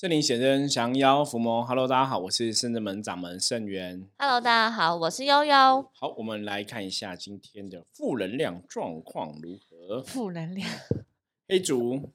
圣灵显真，降妖伏魔。Hello，大家好，我是圣真门掌门圣元。Hello，大家好，我是悠悠。好，我们来看一下今天的负能量状况如何。负能量，黑竹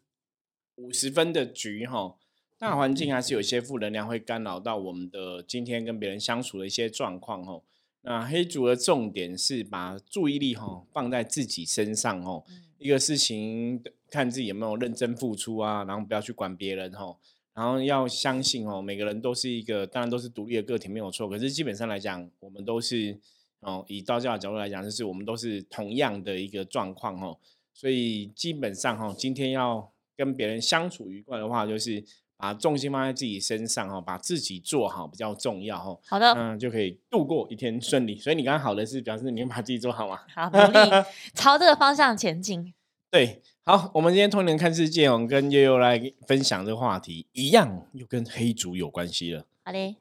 五十分的局哈，大环境还是有一些负能量会干扰到我们的今天跟别人相处的一些状况哈。那黑竹的重点是把注意力哈放在自己身上哦，一个事情看自己有没有认真付出啊，然后不要去管别人哈。然后要相信哦，每个人都是一个，当然都是独立的个体，没有错。可是基本上来讲，我们都是哦，以道教的角度来讲，就是我们都是同样的一个状况哦。所以基本上哈，今天要跟别人相处愉快的话，就是把重心放在自己身上哈，把自己做好比较重要哈。好的，嗯，就可以度过一天顺利。所以你刚刚好的是表示你把自己做好嘛？好，努力朝这个方向前进。对，好，我们今天通年看世界，我们跟悠悠来分享这个话题，一样又跟黑族有关系了。好嘞，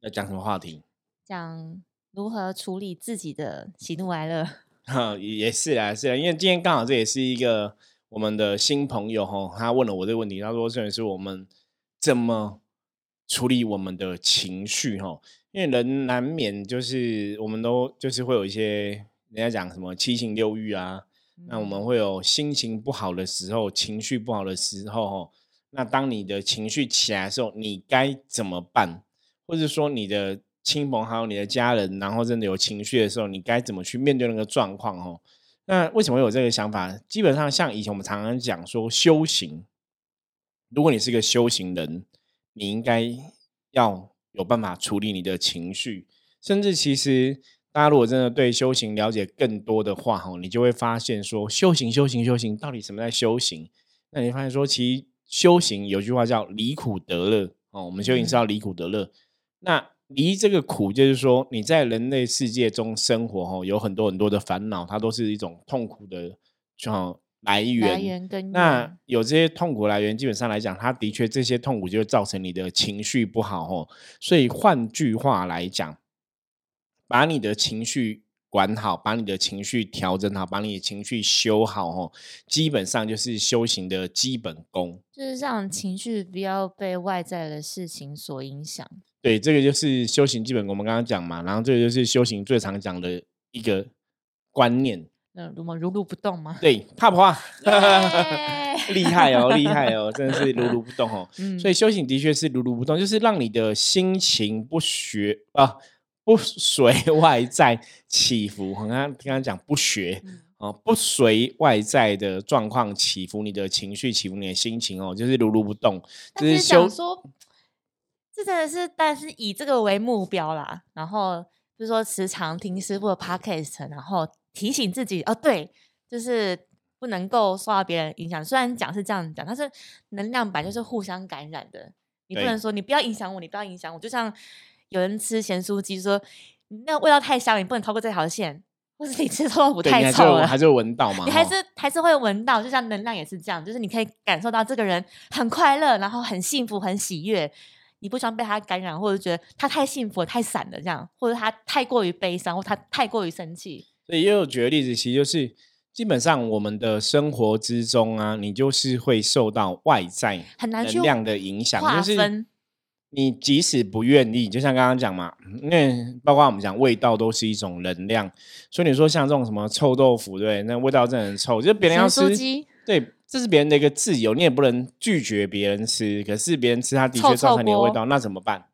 要讲什么话题？讲如何处理自己的喜怒哀乐。哈，也也是啊，是啊，因为今天刚好这也是一个我们的新朋友哈，他问了我这个问题，他说这也是我们怎么处理我们的情绪哈，因为人难免就是我们都就是会有一些人家讲什么七情六欲啊，那我们会有心情不好的时候，情绪不好的时候哈，那当你的情绪起来的时候，你该怎么办？或者说你的亲朋好友你的家人，然后真的有情绪的时候，你该怎么去面对那个状况？哦，那为什么会有这个想法？基本上像以前我们常常讲说修行，如果你是个修行人，你应该要有办法处理你的情绪，甚至其实大家如果真的对修行了解更多的话，哈，你就会发现说修行、修行、修行，到底什么在修行？那你发现说，其实修行有句话叫离苦得乐哦，我们修行是要离苦得乐。那离这个苦，就是说你在人类世界中生活，哈，有很多很多的烦恼，它都是一种痛苦的，就来源。来源跟那有这些痛苦来源，基本上来讲，它的确这些痛苦就会造成你的情绪不好，哦。所以换句话来讲，把你的情绪管好，把你的情绪调整好，把你的情绪修好，哦，基本上就是修行的基本功。就是让情绪不要被外在的事情所影响。对，这个就是修行基本功。我们刚刚讲嘛，然后这个就是修行最常讲的一个观念。那如么如如不动吗？对，怕不怕？耶厉害哦，厉害哦，真的是如如不动哦。嗯所以修行的确是如如不动，就是让你的心情不学啊，不随外在起伏。我刚刚刚刚讲不学嗯哦，不随外在的状况起伏，你的情绪起伏，你的心情哦，就是如如不动。就是是修想说，这真的是，但是以这个为目标啦。然后就是说，时常听师傅的 podcast，然后提醒自己哦，对，就是不能够受到别人影响。虽然讲是这样讲，但是能量板就是互相感染的。你不能说你不要影响我，你不要影响我。就像有人吃咸酥鸡说，你那个味道太香了，你不能超过这条线，或是你吃臭豆腐太臭了，还是闻到嘛？哦你还是还是会闻到，就像能量也是这样，就是你可以感受到这个人很快乐，然后很幸福、很喜悦。你不想被他感染，或者觉得他太幸福、太散了这样，或者他太过于悲伤，或他太过于生气。所以也有举个例子，其实就是基本上我们的生活之中啊，你就是会受到外在很难量的影响，就是分你即使不愿意，就像刚刚讲嘛，因为包括我们讲味道都是一种能量，所以你说像这种什么臭豆腐，对，那味道真的很臭，就是别人要吃，对，这是别人的一个自由，你也不能拒绝别人吃，可是别人吃，他的臭确造成你的味道，那怎么办？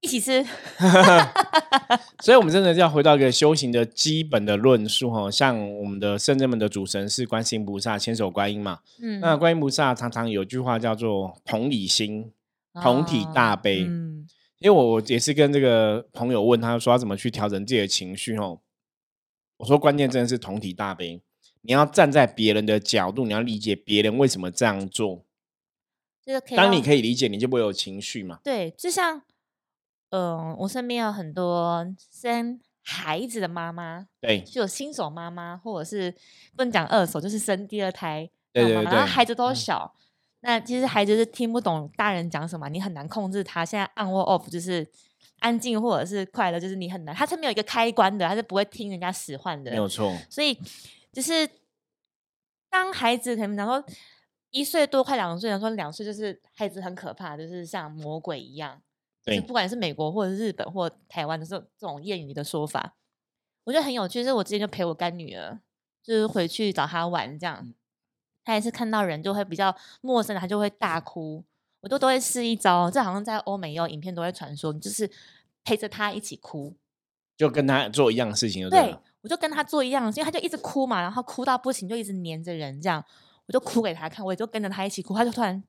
一起吃 所以，我们真的要回到一个修行的基本的论述哈，像我们的圣人们的主神是观世音菩萨，千手观音嘛。嗯，那观音菩萨常常有句话叫做“同理心，同体哦大悲”嗯，因为我我也是跟这个朋友问他说要怎么去调整自己的情绪哦。我说关键真的是同体大悲，你要站在别人的角度，你要理解别人为什么这样做。这个可以当你可以理解，你就不会有情绪嘛。对，就像嗯、我身边有很多生孩子的妈妈，对就有新手妈妈，或者是不能讲二手，就是生第二胎对对的妈妈，然后孩子都嗯小，那其实孩子是听不懂大人讲什么，你很难控制他。现在 on 或 off 就是安静或者是快乐，就是你很难，他是没有一个开关的，他是不会听人家使唤的没。有错。所以就是当孩子可能讲说，一岁多快两岁，人说两岁就是孩子很可怕，就是像魔鬼一样。就是对不管是美国或者日本或台湾的这种这种谚语的说法，我觉得很有趣。是我之前就陪我干女儿，就是回去找她玩这样，她也是看到人就会比较陌生的，他就会大哭。我都都会试一招，这好像在欧美也有影片都会传说，你就是陪着他一起哭。就跟他做一样的事情就对对。，我就跟他做一样的事，因为他就一直哭嘛，然后哭到不行，就一直黏着人这样，我就哭给他看，我也就跟着他一起哭，他就突然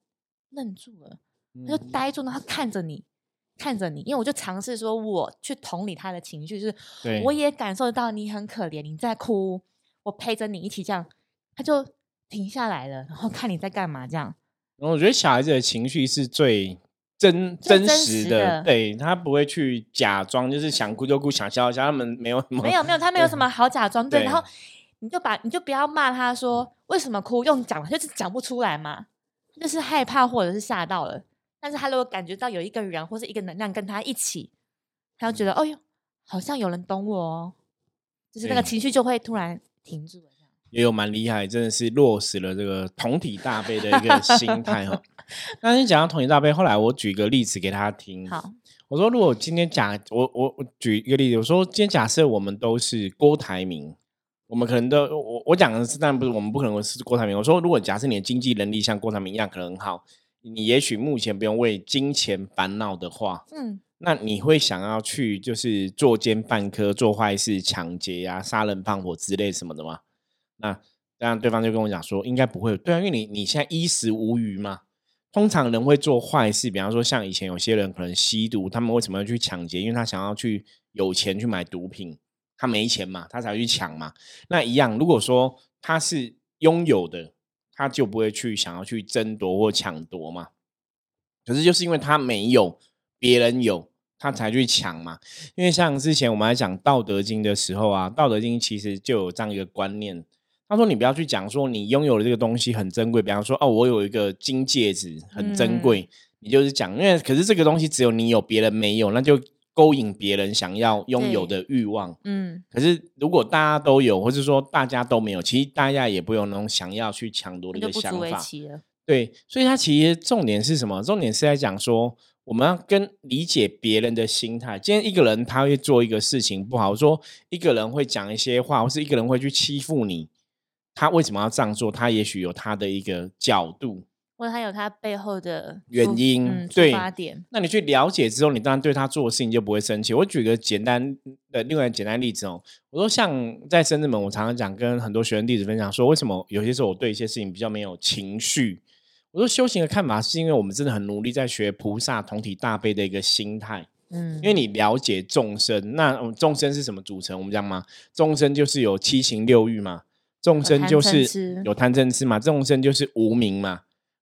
愣住了。他就嗯呆住，然后他看着你，看着你，因为我就尝试说，我去同理他的情绪，就是我也感受到你很可怜，你在哭，我陪着你一起这样，他就停下来了，然后看你在干嘛，这样，然后我觉得小孩子的情绪是最真真实实的，对他不会去假装，就是想哭就哭，想笑就笑，他们没有什么没有没有，他没有什么好假装，对，对然后你就把你就不要骂他说为什么哭，用讲就是讲不出来嘛，就是害怕或者是吓到了，但是他如果感觉到有一个人或是一个能量跟他一起，他就觉得哦哟，好像有人懂我哦，就是那个情绪就会突然停住了。也有蛮厉害，真的是落实了这个同体大悲的一个心态哈。那你讲到同体大悲，后来我举个例子给他听。好，我说如果今天假我我我举一个例子，我说今天假设我们都是郭台铭，我们可能都我我讲的是，但不是我们不可能是郭台铭。我说如果假设你的经济能力像郭台铭一样可能很好，你也许目前不用为金钱烦恼的话，嗯，那你会想要去就是作奸犯科、做坏事、抢劫啊、杀人放火之类什么的吗？那当然，对方就跟我讲说，应该不会，对啊，因为你你现在衣食无余嘛。通常人会做坏事，比方说像以前有些人可能吸毒，他们为什么要去抢劫？因为他想要去有钱去买毒品，他没钱嘛，他才去抢嘛。那一样，如果说他是拥有的，他就不会去想要去争夺或抢夺嘛。可是就是因为他没有，别人有，他才去抢嘛。因为像之前我们在讲《道德经》的时候啊，《道德经》其实就有这样一个观念，他说你不要去讲说你拥有的这个东西很珍贵，比方说哦，我有一个金戒指很珍贵，你就是讲，因为可是这个东西只有你有，别人没有，那就勾引别人想要拥有的欲望。嗯，可是如果大家都有，或是说大家都没有，其实大家也不有那种想要去抢夺的一个想法。对，所以它其实重点是什么？重点是在讲说，我们要跟理解别人的心态。今天一个人他会做一个事情不好，说一个人会讲一些话，或是一个人会去欺负你，他为什么要这样做？他也许有他的一个角度。或者他有他背后的原因嗯，出对发点，那你去了解之后，你当然对他做的事情就不会生气。我举个简单的另外一个简单例子哦，我说像在深圳门，我常常讲跟很多学生弟子分享说，为什么有些时候我对一些事情比较没有情绪？我说修行的看法是因为我们真的很努力在学菩萨同体大悲的一个心态，嗯，因为你了解众生，那嗯众生是什么组成？我们讲嘛，众生就是有七情六欲嘛，众生就是有贪嗔痴嘛，众生就是无明嘛。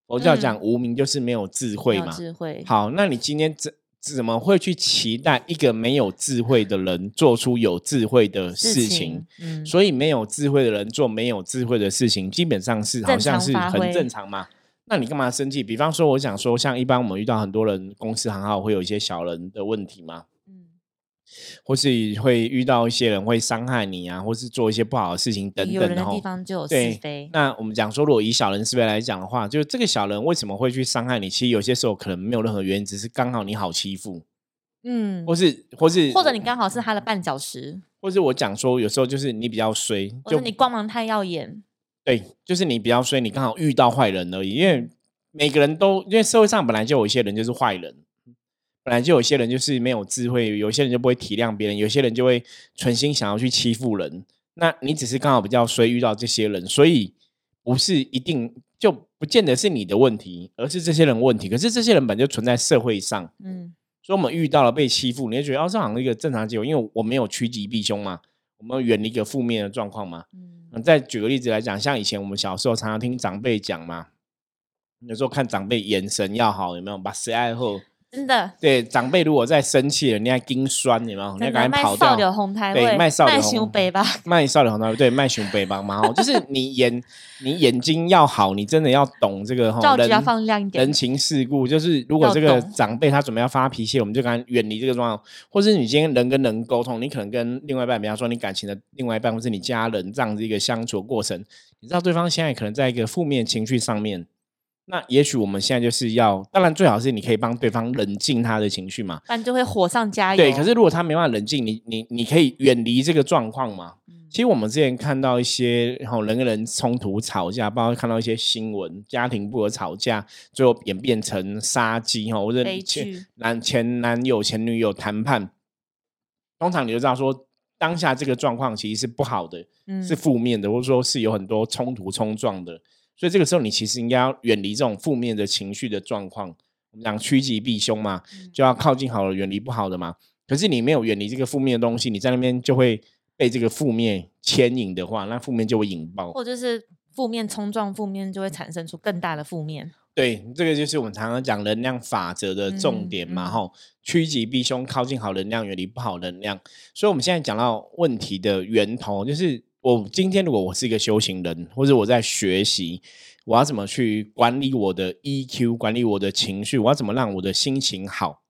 佛教嗯讲无明就是没有智慧嘛，智慧，好，那你今天怎怎么会去期待一个没有智慧的人做出有智慧的事情？，嗯，所以没有智慧的人做没有智慧的事情，基本上是好像是很正常嘛。那你干嘛生气？比方说，我想说，像一般我们遇到很多人公司行号会有一些小人的问题嘛，嗯，或是会遇到一些人会伤害你啊，或是做一些不好的事情等有人的等吼地方就有对是非，那我们讲说，如果以小人是非来讲的话，就这个小人为什么会去伤害你？其实有些时候可能没有任何原因，只是刚好你好欺负，嗯，或是或是或者你刚好是他的绊脚石，或是我讲说，有时候就是你比较衰，或就者你光芒太耀眼，对，就是你比较衰，你刚好遇到坏人而已。因为每个人都，因为社会上本来就有一些人就是坏人，本来就有一些人就是没有智慧，有些人就不会体谅别人，有些人就会存心想要去欺负人。那你只是刚好比较衰遇到这些人，所以不是一定就不见得是你的问题，而是这些人问题。可是这些人本就存在社会上，嗯，所以我们遇到了被欺负，你就觉得哦，这好像一个正常结果，因为我没有趋吉避凶嘛，我们远离一个负面的状况嘛。嗯，嗯，再举个例子来讲，像以前我们小时候常常听长辈讲嘛，有时候看长辈眼神要好，有没有？把谁爱后，真的，对长辈如果在生气了，你还盯酸，有没有？你要赶紧跑卖少。红台对，卖少柳红熊北吧，卖少女红桃 对卖熊北吧嘛，吼，就是你眼你眼睛要好，你真的要懂这个哈人要放亮一点人，情世故。就是如果要这个懂长辈他准备要发脾气，我们就赶快远离这个状况，或是你今天人跟人沟通，你可能跟另外一半，比方说你感情的另外一半，或是你家人这样子一个相处的过程，你知道对方现在可能在一个负面情绪上面，那也许我们现在就是要，当然最好是你可以帮对方冷静他的情绪嘛。不然就会火上加油。对，可是如果他没办法冷静，你你你可以远离这个状况嘛。其实我们之前看到一些然后人跟人冲突吵架，包括看到一些新闻，家庭不和吵架，最后演变成杀机哈，或者前男前男友前女友谈判，通常你就知道说当下这个状况其实是不好的，是负面的，或者说是有很多冲突冲撞的，所以这个时候你其实应该要远离这种负面的情绪的状况。我们讲趋吉避凶嘛，就要靠近好了，远离不好的嘛。可是你没有远离这个负面的东西，你在那边就会。被这个负面牵引的话，那负面就会引爆，或者是负面冲撞负面，就会产生出更大的负面。对，这个就是我们常常讲能量法则的重点嘛，吼，趋吉避凶，靠近好能量，远离不好能量。所以，我们现在讲到问题的源头，就是我今天如果我是一个修行人，或者我在学习，我要怎么去管理我的 EQ，管理我的情绪，我要怎么让我的心情好，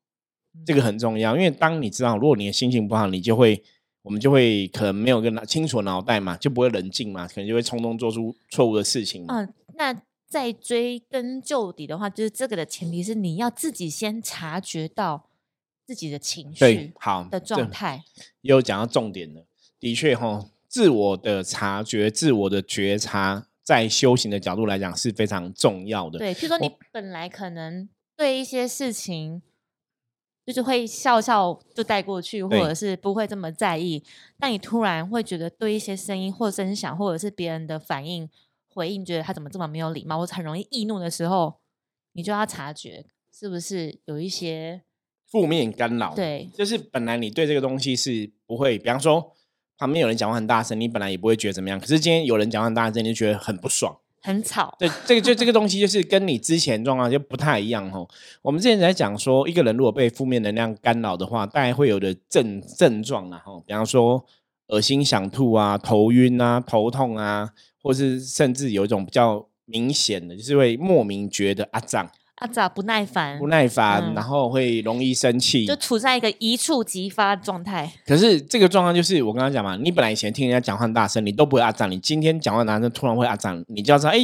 这个很重要。因为当你知道，如果你的心情不好，你就会。我们就会可能没有个清楚脑袋嘛，就不会冷静嘛，可能就会冲动做出错误的事情。嗯，那再追根究底的话，就是这个的前提是你要自己先察觉到自己的情绪好的状态。又讲到重点了，的确哈，自我的察觉、自我的觉察，在修行的角度来讲是非常重要的。对，譬如说你本来可能对一些事情。就是会笑笑就带过去，或者是不会这么在意。但你突然会觉得对一些声音或声响，或者是别人的反应回应，觉得他怎么这么没有礼貌，或者很容易易怒的时候，你就要察觉是不是有一些负面干扰。对，就是本来你对这个东西是不会，比方说旁边有人讲话很大声，你本来也不会觉得怎么样。可是今天有人讲话很大声，你就觉得很不爽。很吵，对，这个就这个东西就是跟你之前状况就不太一样哦。我们之前在讲说，一个人如果被负面能量干扰的话，大概会有的症症状啊，哈，比方说恶心、想吐啊、头晕啊、头痛啊，或是甚至有一种比较明显的，就是会莫名觉得阿胀。阿咋不耐烦，不耐烦，然后会容易生气，就处在一个一触即发状态。可是这个状况就是我刚刚讲嘛，你本来以前听人家讲话大声，你都不会阿脏，你今天讲话大声，突然会阿脏，你就要知道，哎，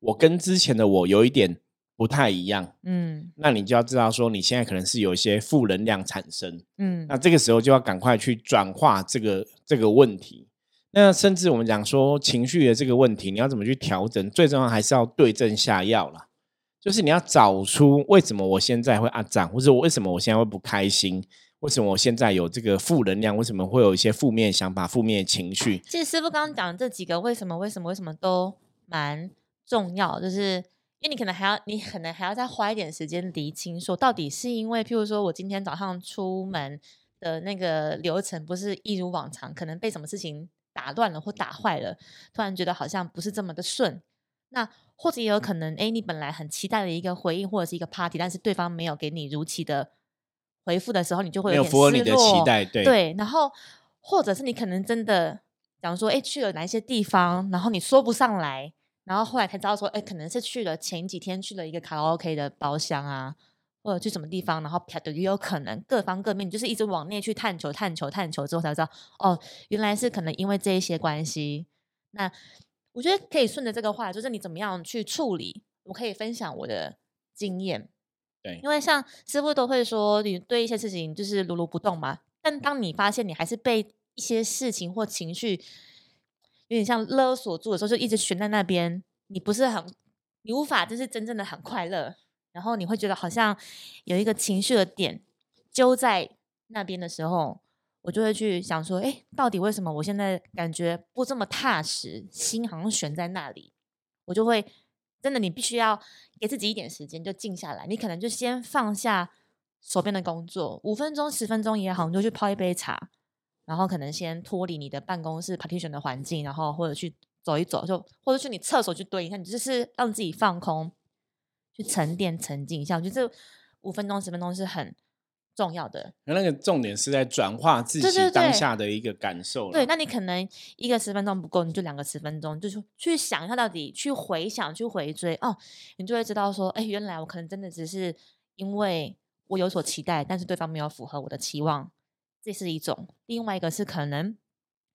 我跟之前的我有一点不太一样。嗯，那你就要知道说，你现在可能是有一些负能量产生。嗯，那这个时候就要赶快去转化这个这个问题。那甚至我们讲说情绪的这个问题，你要怎么去调整？最重要还是要对症下药了。就是你要找出为什么我现在会阿涨，或者我为什么我现在会不开心，为什么我现在有这个负能量，为什么会有一些负面想法、负面情绪？其实师傅刚刚讲这几个为什么、为什么、为什么都蛮重要，就是因为你可能还要，你可能还要再花一点时间理清，说到底是因为，譬如说我今天早上出门的那个流程不是一如往常，可能被什么事情打乱了或打坏了，突然觉得好像不是这么的顺。那或者也有可能，哎，你本来很期待的一个回应或者是一个 party，但是对方没有给你如期的回复的时候，你就会有点失落。对对，然后或者是你可能真的，假如说，哎，去了哪一些地方，然后你说不上来，然后后来才知道说，哎，可能是去了前几天去了一个卡拉 OK 的包厢啊，或者去什么地方，然后啪的也有可能各方各面，你就是一直往内去探求、探求、探求之后才知道，哦，原来是可能因为这一些关系，那。我觉得可以顺着这个话，就是你怎么样去处理，我可以分享我的经验。对，因为像师傅都会说，你对一些事情就是如如不动嘛。但当你发现你还是被一些事情或情绪有点像勒索住的时候，就一直悬在那边，你不是很，你无法就是真正的很快乐，然后你会觉得好像有一个情绪的点揪在那边的时候。我就会去想说，哎，到底为什么我现在感觉不这么踏实，心好像悬在那里？我就会真的，你必须要给自己一点时间，就静下来。你可能就先放下手边的工作，五分钟、十分钟也好，你就去泡一杯茶，然后可能先脱离你的办公室 partition 的环境，然后或者去走一走，就或者去你厕所去蹲一下，你就是让自己放空，去沉淀、沉静一下。我觉得这五分钟、十分钟是很。重要的，那个重点是在转化自己当下的一个感受。对，那你可能一个十分钟不够，你就两个十分钟，就是去想一下到底，去回想，去回追哦，你就会知道说，哎，原来我可能真的只是因为我有所期待，但是对方没有符合我的期望，这是一种。另外一个是可能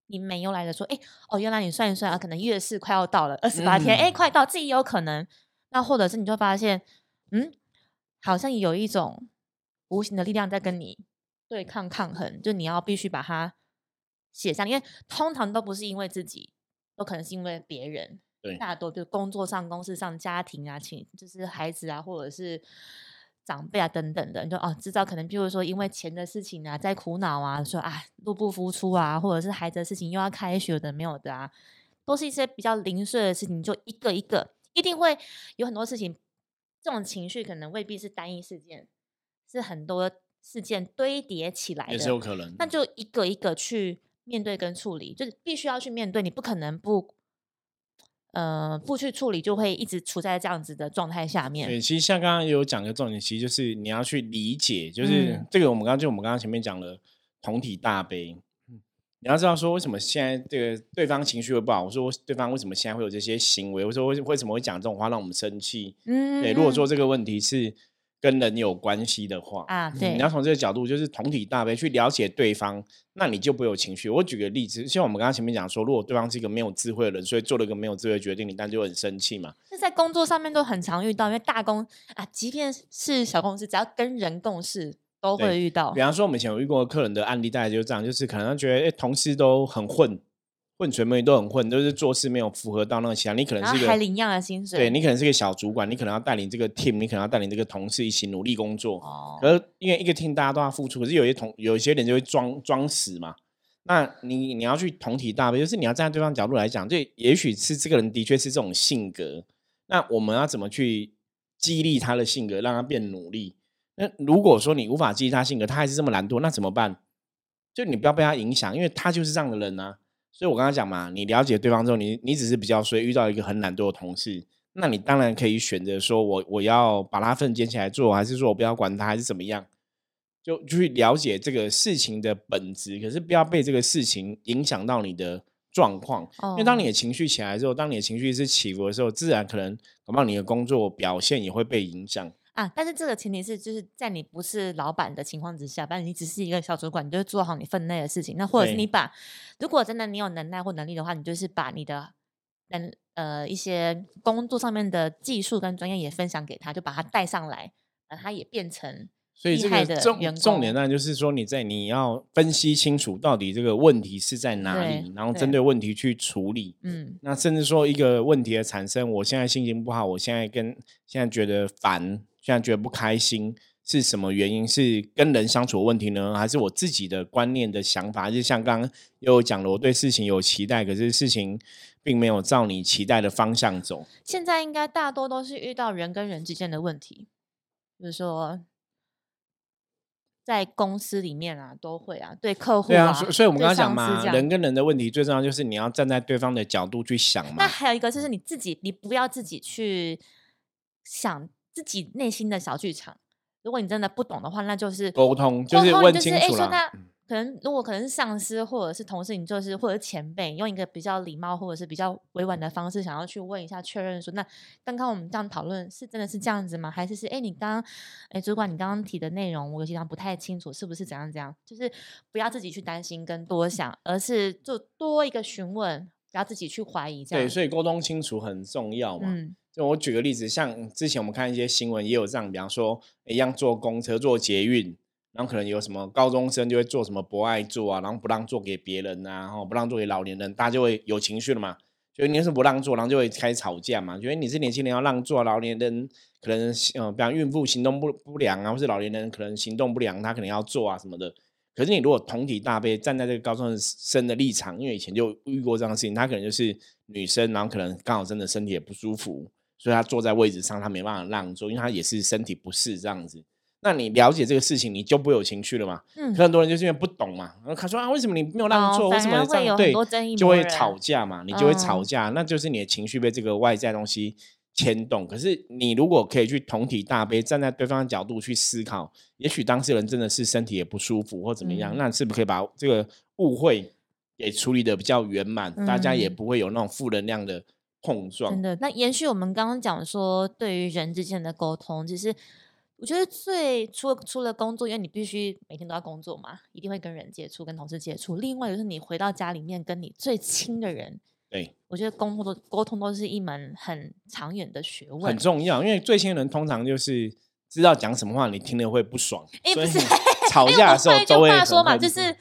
你没有来的说，哎，哦，原来你算一算啊，可能月事快要到了二十八天，哎，快到，这也有可能。那或者是你就发现，嗯，好像有一种无形的力量在跟你对抗抗衡，就你要必须把它写上，因为通常都不是因为自己，都可能是因为别人。对，大多就工作上、公司上、家庭啊，情就是孩子啊，或者是长辈啊等等的，你就哦，知道可能，比如说因为钱的事情啊，在苦恼啊，说啊入不敷出啊，或者是孩子的事情又要开学的没有的啊，都是一些比较零碎的事情，就一个一个，一定会有很多事情，这种情绪可能未必是单一事件，是很多事件堆叠起来的，也是有可能。那就一个一个去面对跟处理，就是必须要去面对，你不可能不。呃，不去处理就会一直处在这样子的状态下面。对，其实像刚刚有讲个重点，其实就是你要去理解，就是这个我们刚刚就我们刚刚前面讲了同体大悲。你要知道说为什么现在这个对方情绪会不好，我说对方为什么现在会有这些行为，我说为为什么会讲这种话让我们生气？嗯，对，如果说这个问题是。跟人有关系的话啊，对，你要从这个角度，就是同体大悲去了解对方，那你就不会有情绪。我举个例子，像我们刚刚前面讲说，如果对方是一个没有智慧的人，所以做了一个没有智慧的决定，你当然就很生气嘛。那在工作上面都很常遇到，因为大公啊，即便是小公司，只要跟人共事，都会遇到。比方说，我们以前有遇过客人的案例，大概就是这样，就是可能他觉得，哎，同事都很混。混水妹都很混，就是做事没有符合到那个其他。你可能是一个还领一样的薪水，对你可能是个小主管，你可能要带领这个 team，你可能要带领这个同事一起努力工作。哦。可是因为一个 team 大家都要付出，可是有些同有一些人就会装装死嘛。那你你要去同体大悲，就是你要站在对方角度来讲，就也许是这个人的确是这种性格。那我们要怎么去激励他的性格，让他变努力？那如果说你无法激励他性格，他还是这么懒惰，那怎么办？就你不要被他影响，因为他就是这样的人啊。所以，我刚刚讲嘛，你了解对方之后，你你只是比较衰，遇到一个很懒惰的同事，那你当然可以选择说，我我要把他份捡起来做，还是说我不要管他，还是怎么样？就去了解这个事情的本质，可是不要被这个事情影响到你的状况。因为当你的情绪起来之后，当你的情绪是起伏的时候，自然可能恐怕你的工作表现也会被影响。啊，但是这个前提是，就是在你不是老板的情况之下，反正你只是一个小主管，你就做好你分内的事情。那或者是你把，如果真的你有能耐或能力的话，你就是把你的能呃一些工作上面的技术跟专业也分享给他，就把他带上来，让他也变成所以这个重重点呢，就是说你在你要分析清楚到底这个问题是在哪里，然后针对问题去处理。嗯，那甚至说一个问题的产生，我现在心情不好，我现在跟现在觉得烦。现在觉得不开心是什么原因？是跟人相处的问题呢，还是我自己的观念的想法？就像刚刚又讲了，我对事情有期待，可是事情并没有照你期待的方向走。现在应该大多都是遇到人跟人之间的问题，比如说在公司里面啊，都会啊，对客户啊，所以我们刚刚讲嘛，人跟人的问题最重要就是你要站在对方的角度去想嘛。那还有一个就是你自己，你不要自己去想。自己内心的小剧场，如果你真的不懂的话，那就是沟通，就是问清楚了。可能如果可能是上司或者是同事，你就是或者是前辈，用一个比较礼貌或者是比较委婉的方式，想要去问一下确认，说那刚刚我们这样讨论是真的是这样子吗？还是是哎你刚刚哎主管你刚刚提的内容我有些不太清楚，是不是怎样怎样？就是不要自己去担心跟多想，而是就多一个询问，不要自己去怀疑。这样对，所以沟通清楚很重要嘛。就我举个例子，像之前我们看一些新闻，也有这样，比方说一样坐公车、坐捷运，然后可能有什么高中生就会做什么不爱做啊，然后不让做给别人啊，然后不让做给老年人，大家就会有情绪了嘛。就你是不让做，然后就会开始吵架嘛。觉得你是年轻人要让座，老年人可能嗯，比方孕妇行动不不良啊，或是老年人可能行动不良，他可能要做啊什么的。可是你如果同体大悲，站在这个高中生的立场，因为以前就遇过这样的事情，他可能就是女生，然后可能刚好真的身体也不舒服。所以他坐在位置上，他没办法让座，因为他也是身体不适这样子。那你了解这个事情，你就不会有情绪了嘛？嗯。可很多人就是因为不懂嘛，然后他说啊，为什么你没有让座？为什么这样？对，就会吵架嘛，你就会吵架，那就是你的情绪被这个外在东西牵动。可是你如果可以去同体大悲，站在对方的角度去思考，也许当事人真的是身体也不舒服或怎么样，那是不是可以把这个误会给处理的比较圆满？大家也不会有那种负能量的。碰撞真的，那延续我们刚刚讲说，对于人之间的沟通，其实我觉得最除了除了工作，因为你必须每天都要工作嘛，一定会跟人接触，跟同事接触。另外就是你回到家里面，跟你最亲的人对，我觉得沟通都沟通都是一门很长远的学问，很重要。因为最亲的人通常就是知道讲什么话你听了会不爽，哎，不是吵 架的时候都会说嘛，就是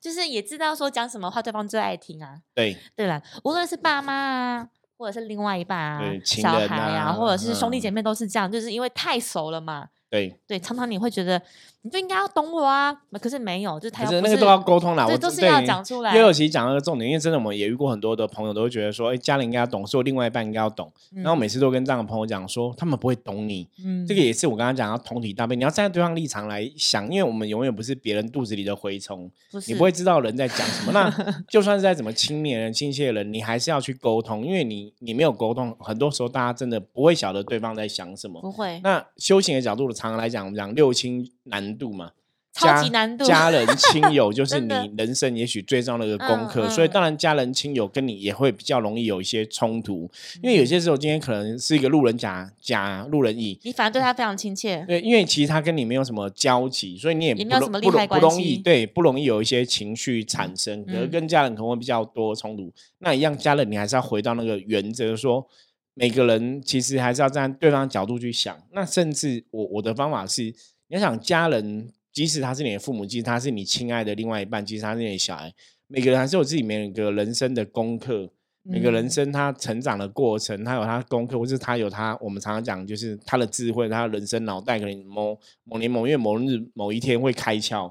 就是也知道说讲什么话对方最爱听啊。对对了，无论是爸妈啊，或者是另外一半啊，小孩啊，或者是兄弟姐妹都是这样，就是因为太熟了嘛。对。对，常常你会觉得你就应该要懂我啊，可是没有，就是他那个都要沟通啦，我，都是要讲出来。第二期讲那个重点，因为真的我们也遇过很多的朋友，都会觉得说，哎，家人应该要懂，所以另外一半应该要懂。然后每次都跟这样的朋友讲说，他们不会懂你。嗯，这个也是我刚刚讲要同体大悲，你要站在对方立场来想，因为我们永远不是别人肚子里的蛔虫，你不会知道人在讲什么。那 就算是在怎么亲密的人、亲切的人，你还是要去沟通，因为你你没有沟通，很多时候大家真的不会晓得对方在想什么。不会。那修行的角度的，常常来讲，我们讲。六亲难度嘛，超级难度。家人亲友 就是你人生也许最重要的一个功课，所以当然家人亲友跟你也会比较容易有一些冲突，因为有些时候今天可能是一个路人甲甲路人乙，你反而对他非常亲切。对，因为其实他跟你没有什么交集，所以你也没有什么利害关系，不容易对，不容易有一些情绪产生。可是跟家人可能会比较多冲突，那一样家人你还是要回到那个原则说。每个人其实还是要站在对方角度去想。那甚至我我的方法是，你要想家人，即使他是你的父母，即使他是你亲爱的另外一半，即使他是你的小孩，每个人还是有自己每个人生的功课。每个人生他成长的过程，他有他功课，或是他有他我们常常讲，就是他的智慧，他的人生脑袋可能某某年某月某日某一天会开窍。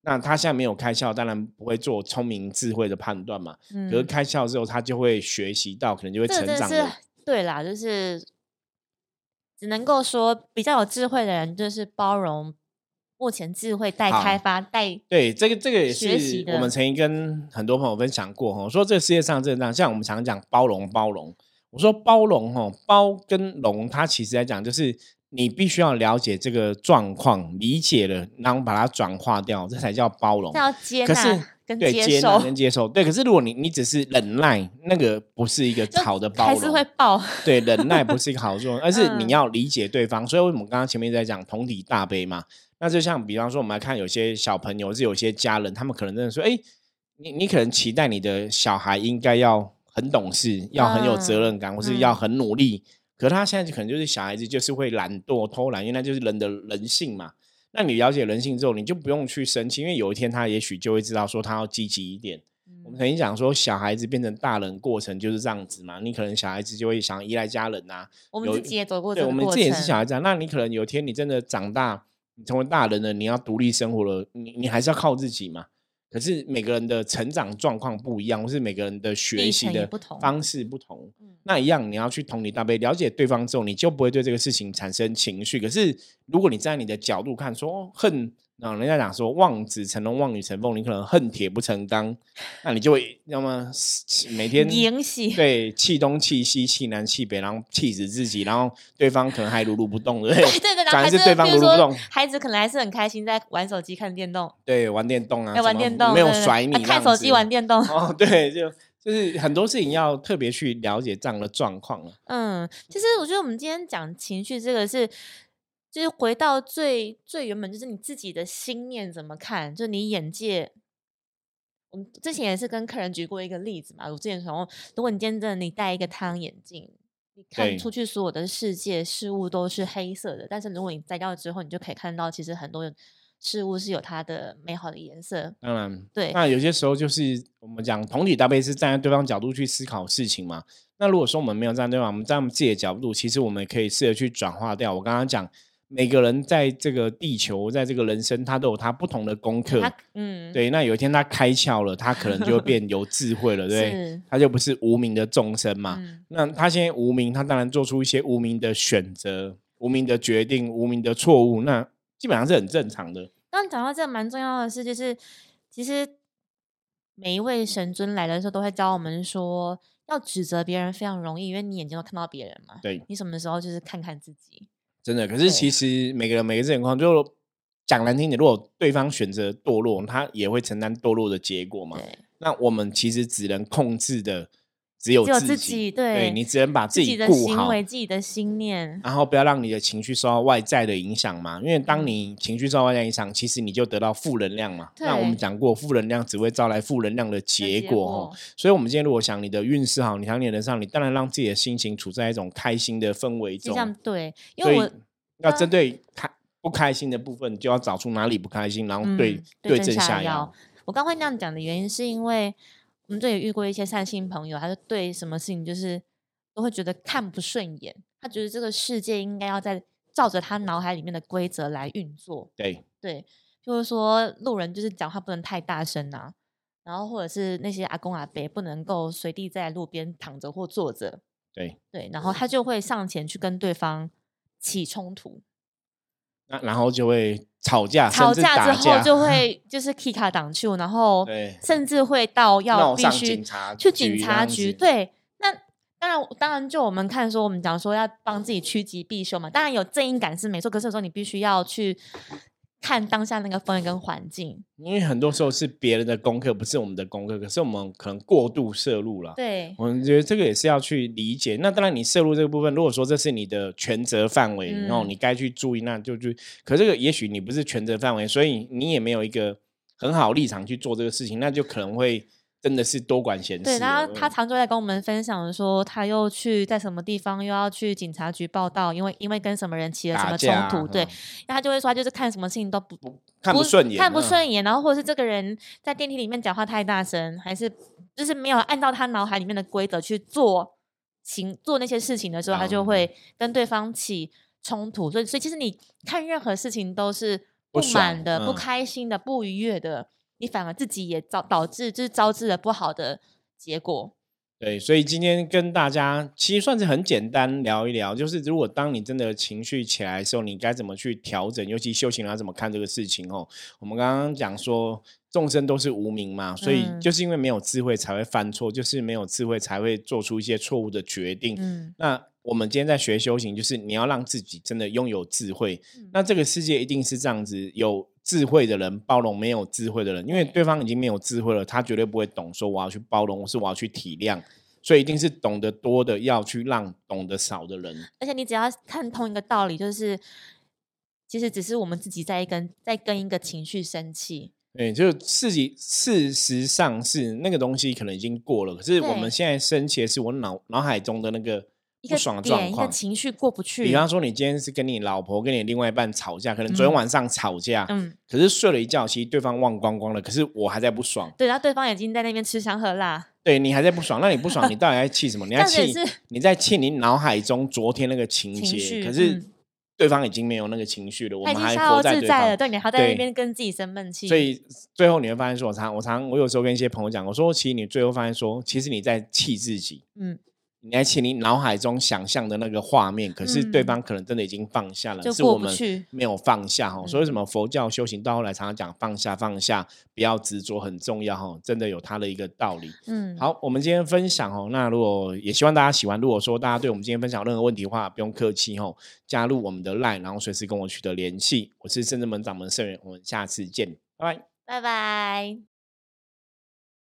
那他现在没有开窍，当然不会做聪明智慧的判断嘛。可是开窍之后，他就会学习到，可能就会成长。对啦，就是只能够说比较有智慧的人，就是包容目前智慧待开发待。对，这个这个也是我们曾经跟很多朋友分享过哈，说这个世界上这样，像我们常讲包容包容，我说包容哈，包跟容，它其实来讲就是你必须要了解这个状况，理解了，然后把它转化掉，这才叫包容。要接纳。对，接纳跟接受，对。可是如果你你只是忍耐，那个不是一个好的包容，还是会爆。对，忍耐不是一个好作用，而是你要理解对方。所以，为什么刚刚前面在讲同体大悲嘛？那就像比方说，我们来看有些小朋友，是有些家人，他们可能真的说，哎，你你可能期待你的小孩应该要很懂事，要很有责任感，或是要很努力。可他现在可能就是小孩子，就是会懒惰、偷懒，因为那就是人的人性嘛。那你了解人性之后，你就不用去生气，因为有一天他也许就会知道说他要积极一点。我们曾经讲说，小孩子变成大人过程就是这样子嘛。你可能小孩子就会想依赖家人呐。我们自己也走过，对，我们自己也是小孩子。啊那你可能有一天你真的长大，你成为大人了，你要独立生活了，你你还是要靠自己嘛。可是每个人的成长状况不一样，或是每个人的学习的方式不同，那一样你要去同理大悲，了解对方之后，你就不会对这个事情产生情绪。可是如果你在你的角度看，说恨。然后人家讲说望子成龙，望女成凤，你可能恨铁不成钢，那你就会要么每天对气东气西，气南气北，然后气死自己，然后对方可能还如如不动，对对对，反而是对方如如不动，孩子可能还是很开心在玩手机看电动，对，玩电动啊，玩电动没有甩你，看手机玩电动，哦，对，就就是很多事情要特别去了解这样的状况了。嗯，其实我觉得我们今天讲情绪这个是。就是回到最最原本，就是你自己的心念怎么看？就你眼界，我们之前也是跟客人举过一个例子嘛。我之前说，如果你今天真的你戴一个太阳眼镜，你看出去所有的世界事物都是黑色的，但是如果你摘掉之后，你就可以看到，其实很多事物是有它的美好的颜色。当然，对。那有些时候就是我们讲同理搭配，是站在对方角度去思考事情嘛。那如果说我们没有站在对方，我们在我们自己的角度，其实我们可以试着去转化掉。我刚刚讲。每个人在这个地球，在这个人生，他都有他不同的功课。嗯，对。那有一天他开窍了，他可能就会变有智慧了，对他就不是无名的众生嘛。那他现在无名，他当然做出一些无名的选择、无名的决定、无名的错误，那基本上是很正常的。刚讲到这个蛮重要的事，就是其实每一位神尊来的时候，都会教我们说，要指责别人非常容易，因为你眼睛都看到别人嘛。对，你什么时候就是看看自己。真的，可是其实每个人每个情况，就讲难听点，如果对方选择堕落，他也会承担堕落的结果嘛。那我们其实只能控制的，只有自自己，己对你只能把自己顾好，行为、自己的心念，然后不要让你的情绪受到外在的影响嘛。因为当你情绪受到外在影响，其实你就得到负能量嘛。那我们对讲过，负能量只会招来负能量的结结果果哦。所以，我们今天如果想你的运势好，你想你的人上，你当然让自己的心情处在一种开心的氛围中。对，因为我要针对开不开心的部分，就要找出哪里不开心，然后对、嗯对症症下药药。。我刚会那样讲的原因，是因为我们这也遇过一些善心朋友，他就对什么事情就是都会觉得看不顺眼，他觉得这个世界应该要在照着他脑海里面的规则来运作。对，对，就是说路人就是讲话不能太大声啊，然后或者是那些阿公阿伯不能够随地在路边躺着或坐着，对，对，然后他就会上前去跟对方起冲突，那然后就会吵架，吵架之后就会就是 K 卡挡住，然后甚至会到要必须去警察局对，那当然当然就我们看说我们讲说要帮自己趋吉避凶嘛，当然有正义感是没错，可是有时候你必须要去看当下那个氛围跟环境，因为很多时候是别人的功课，不是我们的功课，可是我们可能过度摄入了。对我们觉得这个也是要去理解。那当然，你摄入这个部分，如果说这是你的全责范围，然后嗯你该去注意，那就去。可这个也许你不是全责范围，所以你也没有一个很好立场去做这个事情，那就可能会真的是多管闲事。对，然后他嗯常就在跟我们分享说，他又去在什么地方又要去警察局报道，因为因为跟什么人起了什么冲突，对嗯，那他就会说他就是看什么事情都不看不顺眼，看不嗯顺眼，然后或者是这个人在电梯里面讲话太大声，还是就是没有按照他脑海里面的规则去做行做那些事情的时候，他就嗯会跟对方起冲突。所以，所以其实你看任何事情都是不满的、不嗯开心的、不愉悦的，你反而自己也导导致就是招致了不好的结果。对，所以今天跟大家其实算是很简单聊一聊，就是如果当你真的情绪起来的时候，你该怎么去调整，尤其修行人要怎么看这个事情哦。我们刚刚讲说众生都是无名嘛，所以嗯就是因为没有智慧才会犯错，就是没有智慧才会做出一些错误的决定。嗯，那我们今天在学修行，就是你要让自己真的拥有智慧。嗯那这个世界一定是这样子，有智慧的人包容没有智慧的人，因为对对方已经没有智慧了，他绝对不会懂说我要去包容，或是我要去体谅，所以一定是懂得多的要去让懂得少的人。而且你只要看通一个道理，就是其实只是我们自己在一跟在跟一个情绪生气。对，就自己事实上是那个东西可能已经过了，可是我们现在生气的是我脑脑海中的那个一个不爽的状点，一个况。情绪过不去。比方说，你今天是跟你老婆、跟你另外一半吵架，可能昨天嗯晚上吵架，嗯，可是睡了一觉，其实对方忘光光了，可是我还在不爽。对，然后对方已经在那边吃香喝辣，对你还在不爽，那你不爽，你到底在气什么？你在 气你在气你脑海中昨天那个情节，可是嗯对方已经没有那个情绪了，我们还活在。对你还在那边跟自己生闷气，所以最后你会发现说，我常我常我有时候跟一些朋友讲，我说其实你最后发现说，其实你在气自己，嗯，你在气你脑海中想象的那个画面，可是对嗯方可能真的已经放下了，就是我们没有放下哈。所以为什嗯么佛教修行到后来常常讲放下放下，不要执着很重要哈，真的有它的一个道理。嗯，好，我们今天分享哦，那如果也希望大家喜欢，如果说大家对我们今天分享有任何问题的话，不用客气哦，加入我们的 LINE，然后随时跟我取得联系。我是圣智门掌门圣元，我们下次见，拜拜。拜拜。